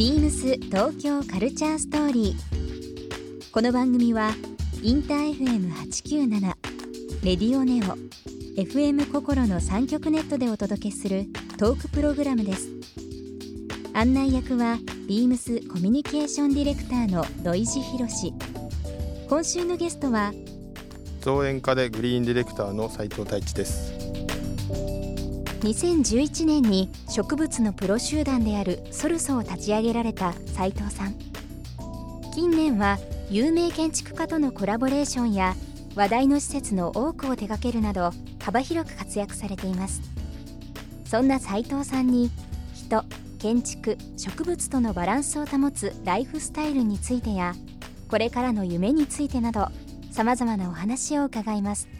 ビームス東京カルチャーストーリー。この番組はインター FM897 レディオネオ FM 心の3極ネットでお届けするトークプログラムです。案内役はビームスコミュニケーションディレクターの土井博。志今週のゲストは造園家でグリーンディレクターの斉藤太一です。2011年に植物のプロ集団であるソルソを立ち上げられた斉藤さん。近年は有名建築家とのコラボレーションや話題の施設の多くを手掛けるなど幅広く活躍されています。そんな斉藤さんに人建築植物とのバランスを保つライフスタイルについてやこれからの夢についてなどさまざまなお話を伺います。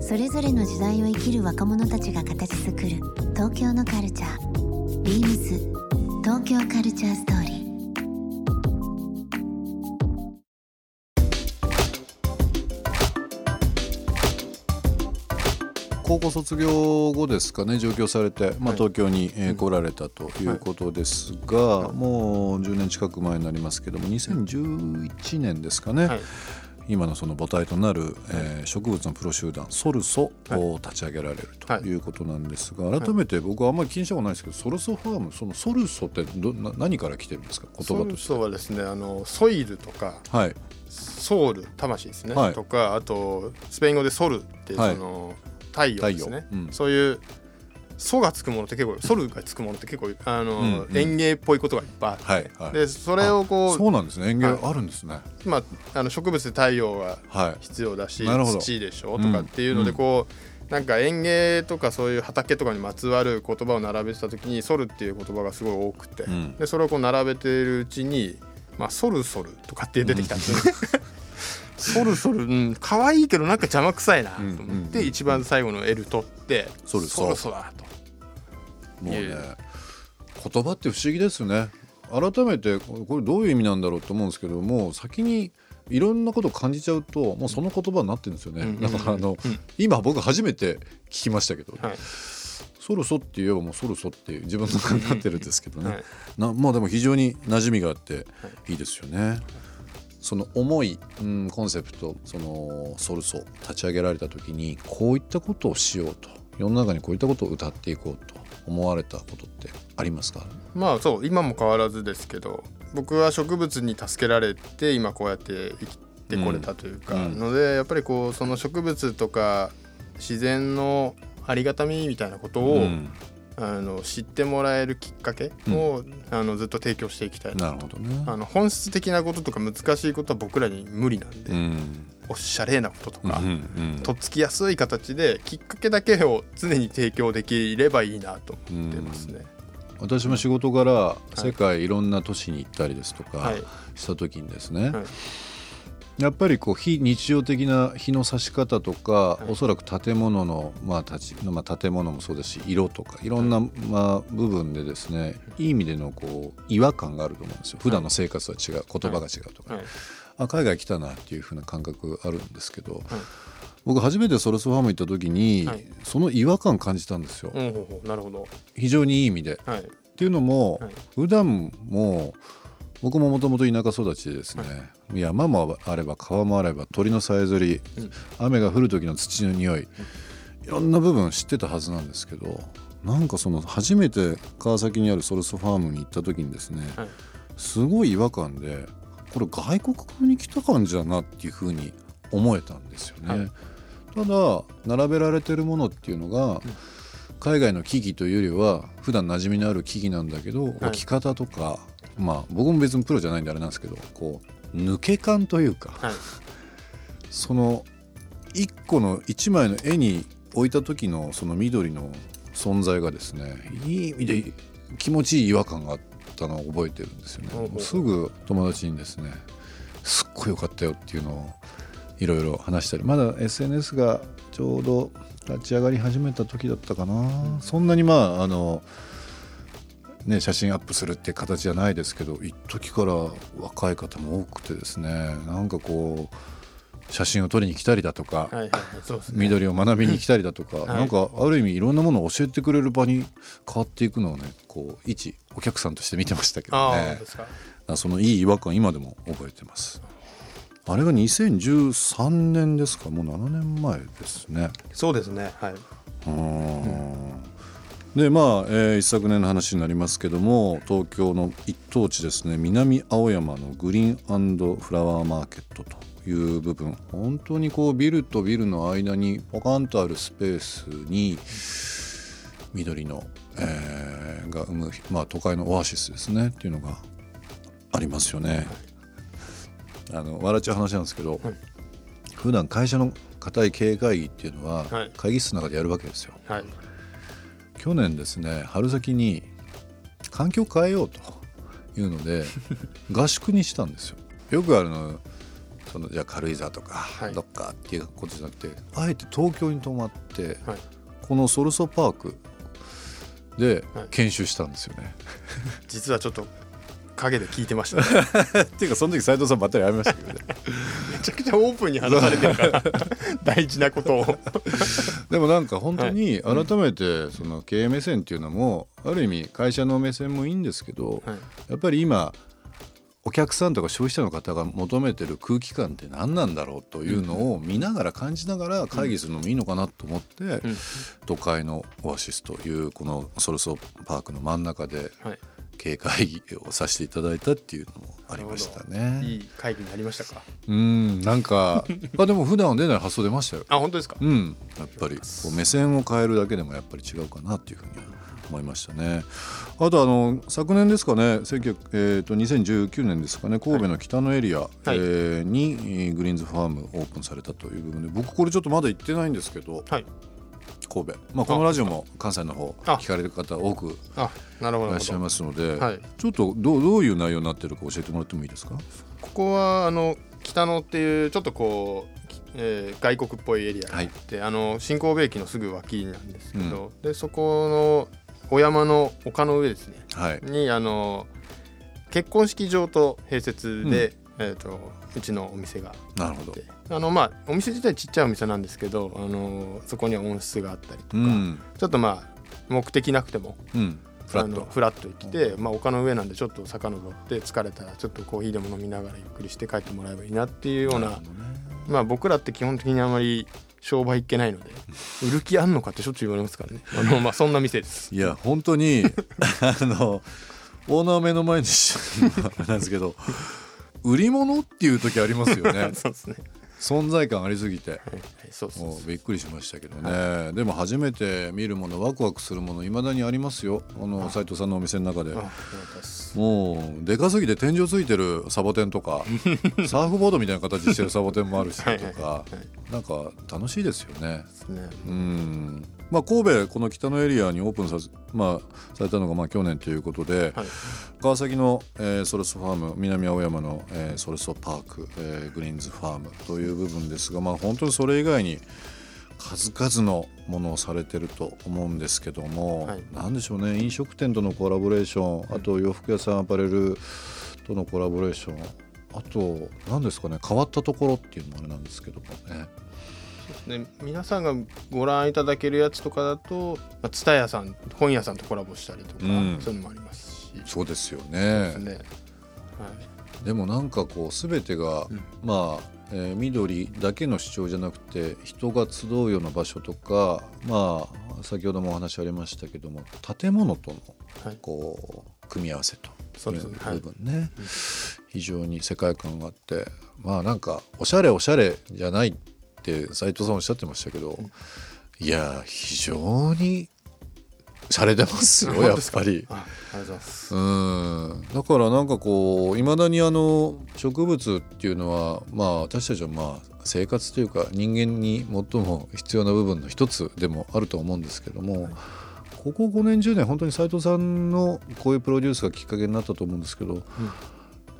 それぞれの時代を生きる若者たちが形作る東京のカルチャー。ビームス。東京カルチャーストーリー。高校卒業後ですかね上京されて、まあ、はい東京に、えー来られたということですが、もう10年近く前になりますけども2011年ですかね、はい今のその母体となる、えー植物のプロ集団ソルソを立ち上げられるとはい。いうことなんですが、改めて僕はあんまり気にしたことないですけどソルソファームそのソルソってどな何から来てるんですか？言ソル葉として。ソはですねあのソイルとかはい。ソウル魂ですね、はい。とかあとスペイン語でソルっていうはい。その、太陽ですね、うん。そういうソがつくものって結構ソルがつくものって結構あの、うんうん。園芸っぽいことがいっぱいあって、はいはい。でそれをこうそうなんですね。園芸はい。あるんですね。まあ、あの植物で太陽がはい。必要だしなるほど。土でしょとかっていうのでうん。こう、なんか園芸とかそういう畑とかにまつわる言葉を並べてた時に「ソル」っていう言葉がすごい多くて、ん。でそれをこう並べているうちに「まあ、ソルソル」とかって出てきたんですよね。ソルソル、うん、可愛いけどなんか邪魔くさいなと思って、一番最後の L 取ってソルソソルソだと。もうね言葉って不思議ですね。改めてこれどういう意味なんだろうと思うんですけども先にいろんなことを感じちゃうともうその言葉になってるんですよね、うんだからあの、うん。今僕初めて聞きましたけど、はい。ソルソって言えばもうソルソって自分の中になってるんですけどね、はい。なまあでも非常に馴染みがあっていいですよね。その重い、うん、コンセプトそのソルソ立ち上げられた時にこういったことをしようと世の中にこういったことを歌っていこうと思われたことってありますか？まあそう今も変わらずですけど僕は植物に助けられて今こうやって生きてこれたというか、うんうん。のでやっぱりこうその植物とか自然のありがたみみたいなことを、うんあの知ってもらえるきっかけを、あのずっと提供していきたいななるほどね。あの本質的なこととか難しいことは僕らに無理なんで、うん。おしゃれなこととか、うんうんとっつきやすい形できっかけだけを常に提供できればいいなと思ってますね。私も仕事柄世界いろんな都市に行ったりですとかはい。した時にですね、はいやっぱりこう非日常的な日の差し方とか、い。おそらく建物の、まあ立ちまあ、建物もそうですし色とかいろんな、まあ、部分でですねいい意味でのこう違和感があると思うんですよ。普段の生活は違う言葉が違うとか、はい。あ海外来たなっていう風な感覚あるんですけど、僕初めてソルスファーム行った時に、はい。その違和感感じたんですよ、うんほうほうなるほど。非常にいい意味で。はい。っていうのも、はい。普段も僕ももともと田舎育ちでですね、山もあれば川もあれば鳥のさえずり、うん。雨が降る時の土の匂い、いろんな部分知ってたはずなんですけどなんかその初めて川崎にあるソルスファームに行った時にですね、はい。すごい違和感でこれ外国からに来た感じだなっていうふうに思えたんですよね。はい。ただ並べられてるものっていうのが、海外の木々というよりは普段馴染みのある木々なんだけど、置き方とかまあ僕も別にプロじゃないんであれなんですけどこう抜け感というか、はい。その一個の一枚の絵に置いた時のその緑の存在がですねいい意味で気持ちいい違和感があったのを覚えてるんですよね。すぐ友達にですねすっごい良かったよっていうのをいろいろ話したりまだ SNS がちょうど立ち上がり始めた時だったかな、そんなにまああのね、写真アップするって形じゃないですけど一時から若い方も多くてですねなんかこう写真を撮りに来たりだとか、はいはいね。緑を学びに来たりだとか、はい。なんかある意味いろんなものを教えてくれる場に変わっていくのをねこう一お客さんとして見てましたけどね。そのいい違和感今でも覚えてます。あれが2013年ですか？もう7年前ですね。そうですねはい。うんでまあ、えー一昨年の話になりますけども東京の一等地ですね南青山のグリーンフラワーマーケットという部分本当にこうビルとビルの間にポカンとあるスペースに緑の、えーが生む、まあ、都会のオアシスですねっていうのがありますよね。あの笑っちゃう話なんですけど、はい普段会社の固い経営会議っていうのははい会議室の中でやるわけですよ。はい去年ですね春先に環境変えようというので 合宿にしたんですよ。よくあるのそのじゃあ軽井沢とかいどっかっていうことじゃなくて、あえて東京に泊まって、はいこのソルソパークではい研修したんですよね。実はちょっと影で聞いてました、ね、っていうかその時斉藤さんばったり会いましたけどね。めちゃくちゃオープンに話されてるから大事なことをでもなんか本当に改めてその経営目線っていうのもある意味会社の目線もいいんですけど、はい。やっぱり今お客さんとか消費者の方が求めてる空気感って何なんだろうというのを見ながら感じながら会議するのもいいのかなと思って、うん。都会のオアシスというこのソルソパークの真ん中ではい。経営会議をさせていただいたっていうのもありましたね。いい会議になりましたか？うんなんか あでも普段は出ない発想出ましたよ。あ本当ですか？うん、やっぱりこう目線を変えるだけでもやっぱり違うかなっていうふうに思いましたね。あとあの昨年ですかね、1900えー、と2019年ですかね、神戸の北のエリア、えーにえーグリーンズファームオープンされたという部分で、僕これちょっとまだ行ってないんですけど、はい。神戸、まあこのラジオも関西の方あ。聞かれる方多くあなるほど。いらっしゃいますので、はい。ちょっとどうどういう内容になってるか教えてもらってもいいですか？ここはあの北野っていうちょっとこう、きえー外国っぽいエリアがあって、あの新神戸駅のすぐ脇なんですけど、でそこのお山の丘の上ですね。はい。にあの結婚式場と併設で、えー、とうちのお店がなるほど。であのまあお店自体ちっちゃいお店なんですけどあのそこには温室があったりとか、うん、ちょっとまあ目的なくてもうん、フラッあのト。フラッと来て、まあ、丘の上なんでちょっと遡って疲れたらちょっとコーヒーでも飲みながらゆっくりして帰ってもらえばいいなっていうようなまあ僕らって基本的にあまり商売いけないので 売る気あんのかってしょっちゅう言われますからね。あのまあそんな店です。いや本当に あのオーナー目の前にし なんですけど売り物っていう時ありますよね。そうですね存在感ありすぎて。びっくりしましたけどね、でも初めて見るものワクワクするものいまだにありますよ。あの斉藤さんのお店の中で。もうでかすぎて天井ついてるサボテンとか サーフボードみたいな形してるサボテンもあるしとかはいなんか楽しいですよね。うんまあ、神戸この北のエリアにオープンさ,、まあ、されたのがまあ去年ということで、はい。川崎の、えーソレソファーム南青山の、えーソレソパーク、えーグリーンズファームという部分ですが、まあ、本当にそれ以外に数々のものをされてると思うんですけども、はい。なんでしょうね飲食店とのコラボレーションあと洋服屋さんアパレルとのコラボレーションあと何ですかね変わったところっていうのもあれなんですけどもね。で皆さんがご覧いただけるやつとかだと蔦屋さん本屋さんとコラボしたりとか、うん。そういうのもありますし。そうですよでねすね。はい。でもなんかこう全てが、うん。まあ、えー緑だけの主張じゃなくて人が集うような場所とかまあ先ほどもお話ありましたけども建物とのはい。こう組み合わせというそうですね。はい。部分ね、非常に世界観があってまあなんかおしゃれおしゃれじゃないって斉藤さんおっしゃってましたけど、いや非常に洒落てますよやっぱり。あありがとうございます。うん。だからなんかこういまだにあの植物っていうのはまあ私たちはまあ生活というか人間に最も必要な部分の一つでもあると思うんですけども、ここ5年10年本当に斉藤さんのこういうプロデュースがきっかけになったと思うんですけど、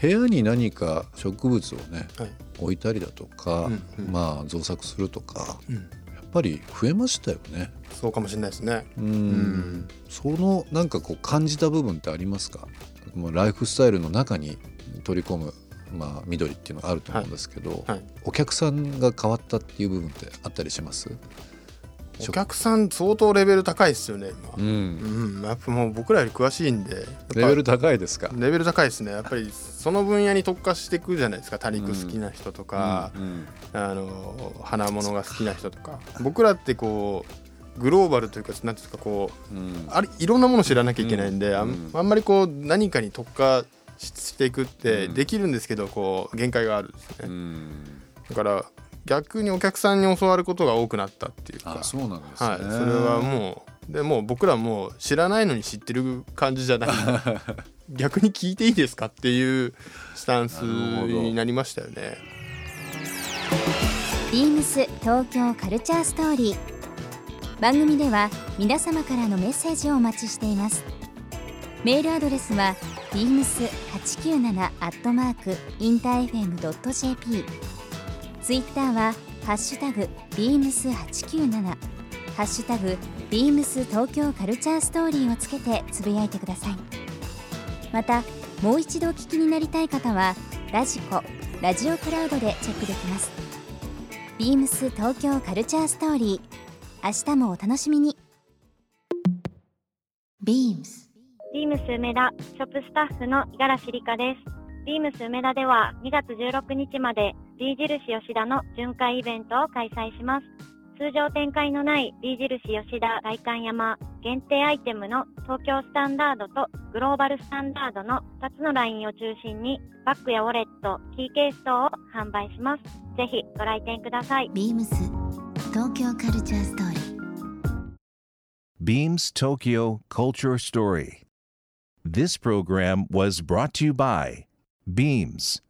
部屋に何か植物をねはい。置いたりだとか、うんうん。まあ造作するとかうん。やっぱり増えましたよね。そうかもしれないですね。うん。うんそのなんかこう感じた部分ってありますか？もうライフスタイルの中に取り込む、まあ、緑っていうのがあると思うんですけど、はい。お客さんが変わったっていう部分ってあったりします？お客さん相当レベル高いですよね今。うん。うん、やっぱもう僕らより詳しいんでレベル高いですか？レベル高いですね。やっぱりその分野に特化していくじゃないですか。多肉好きな人とか、うんあの花物が好きな人とか。僕らってこうグローバルというかなんていうんですかこううん。あれいろんなもの知らなきゃいけないんで、あうんん。あんまりこう何かに特化ししていくってうんできるんですけどこう限界があるんですね、うん。だから逆にお客さんに教わることが多くなったっていうか。あそうなんですね、はい、それはもうでもう僕らもう知らないのに知ってる感じじゃない。逆に聞いていいですかっていうスタンスになりましたよね。ビームス東京カルチャーストーリー。番組では皆様からのメッセージをお待ちしています。メールアドレスは beams897 アットマークインター FM.jp ツイッターはハッシュタグ beams897 ハッシュタグ beams 東京カルチャーストーリーをつけてつぶやいてください。またもう一度お聞きになりたい方はラジコラジオクラウドでチェックできます。ビームス東京カルチャーストーリー。明日もお楽しみに。Beams ビームス梅田ショップスタッフの五十嵐里香です。ビームス梅田では2月16日まで B 印吉田の巡回イベントを開催します。通常展開のない B 印吉田外観山限定アイテムの東京スタンダードとグローバルスタンダードの2つのラインを中心にバッグやウォレット、キーケース等を販売します。ぜひご来店ください。Beams 東京カルチャーストーリー Beams Tokyo Culture Story. This program was brought to you by Beams.